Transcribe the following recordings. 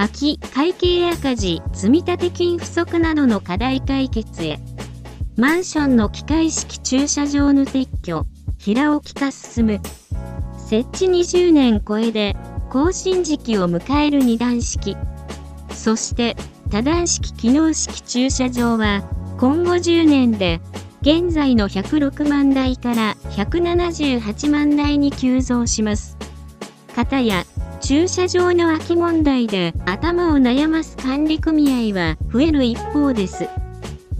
空き、会計赤字、積立金不足などの課題解決へ。マンションの機械式駐車場の撤去、平置き化進む。設置20年超えで、更新時期を迎える二段式。そして、多段式機能式駐車場は、今後10年で、現在の106万台から178万台に急増します。かたや、駐車場の空き問題で頭を悩ます管理組合は増える一方です。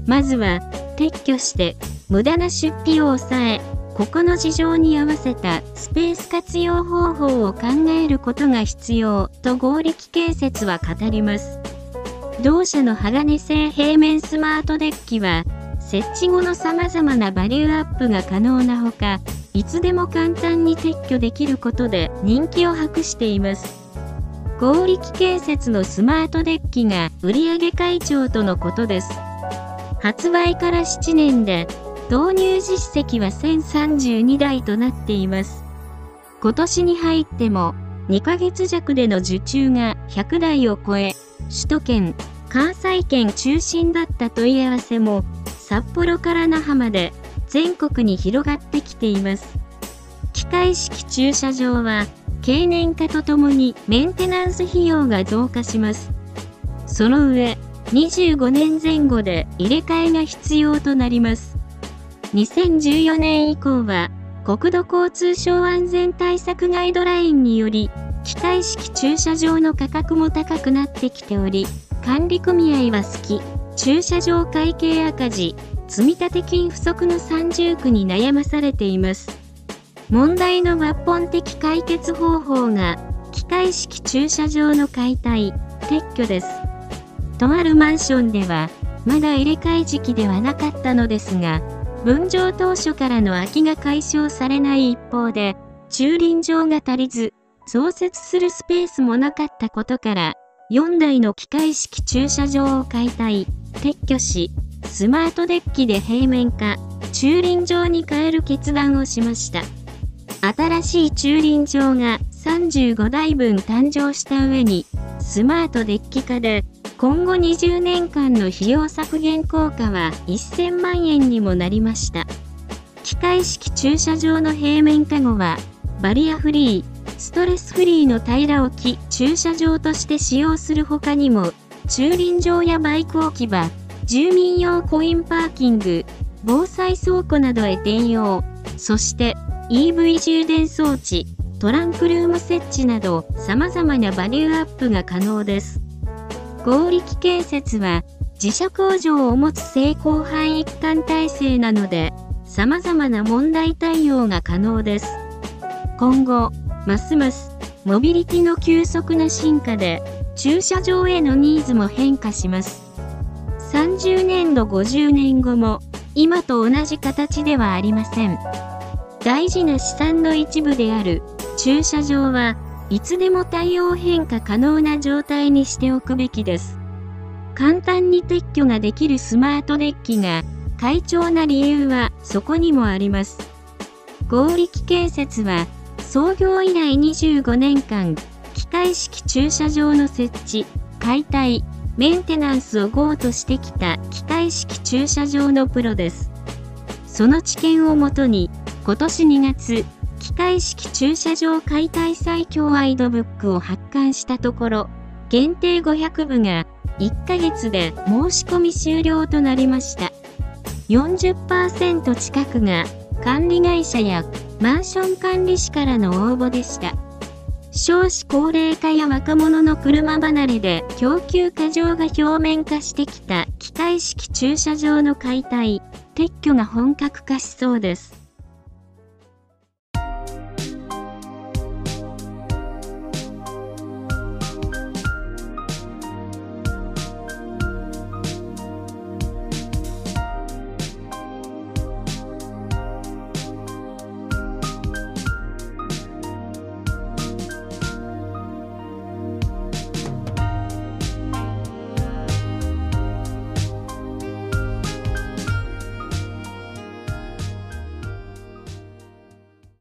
まずは、撤去して、無駄な出費を抑え、ここの事情に合わせたスペース活用方法を考えることが必要と合力建設は語ります。同社の鋼製平面スマートデッキは、設置後の様々なバリューアップが可能なほか、いつでも簡単に撤去できることで人気を博しています。合力建設のスマートデッキが売上会長とのことです。発売から7年で導入実績は1032台となっています。今年に入っても2ヶ月弱での受注が100台を超え、首都圏、関西圏中心だった問い合わせも札幌から那覇まで全国に広がってきています。機械式駐車場は経年化とともにメンテナンス費用が増加します。その上、25年前後で入れ替えが必要となります。2014年以降は国土交通省安全対策ガイドラインにより機械式駐車場の価格も高くなってきており管理組合は好き駐車場会計赤字、積立金不足の三重苦に悩まされています。問題の抜本的解決方法が、機械式駐車場の解体、撤去です。とあるマンションでは、まだ入れ替え時期ではなかったのですが、分譲当初からの空きが解消されない一方で、駐輪場が足りず、増設するスペースもなかったことから、4台の機械式駐車場を解体、撤去し、スマートデッキで平面化、駐輪場に変える決断をしました。新しい駐輪場が35台分誕生した上に、スマートデッキ化で、今後20年間の費用削減効果は1000万円にもなりました。機械式駐車場の平面化後は、バリアフリー、ストレスフリーの平ら置き駐車場として使用する他にも、駐輪場やバイク置き場、住民用コインパーキング、防災倉庫などへ転用、そして EV 充電装置、トランクルーム設置など様々なバリューアップが可能です。合力建設は自社工場を持つ成功範囲一貫体制なので様々な問題対応が可能です。今後、ますますモビリティの急速な進化で駐車場へのニーズも変化します。30年度50年後も今と同じ形ではありません。大事な資産の一部である駐車場はいつでも対応変化可能な状態にしておくべきです。簡単に撤去ができるスマートデッキが快調な理由はそこにもあります。合力建設は創業以来25年間、機械式駐車場の設置、解体、メンテナンスを GO としてきた機械式駐車場のプロです。その知見をもとに、今年2月、機械式駐車場解体最強アイドブックを発刊したところ、限定500部が1ヶ月で申し込み終了となりました。40%近くが管理会社やマンション管理士からの応募でした。少子高齢化や若者の車離れで供給過剰が表面化してきた機械式駐車場の解体、撤去が本格化しそうです。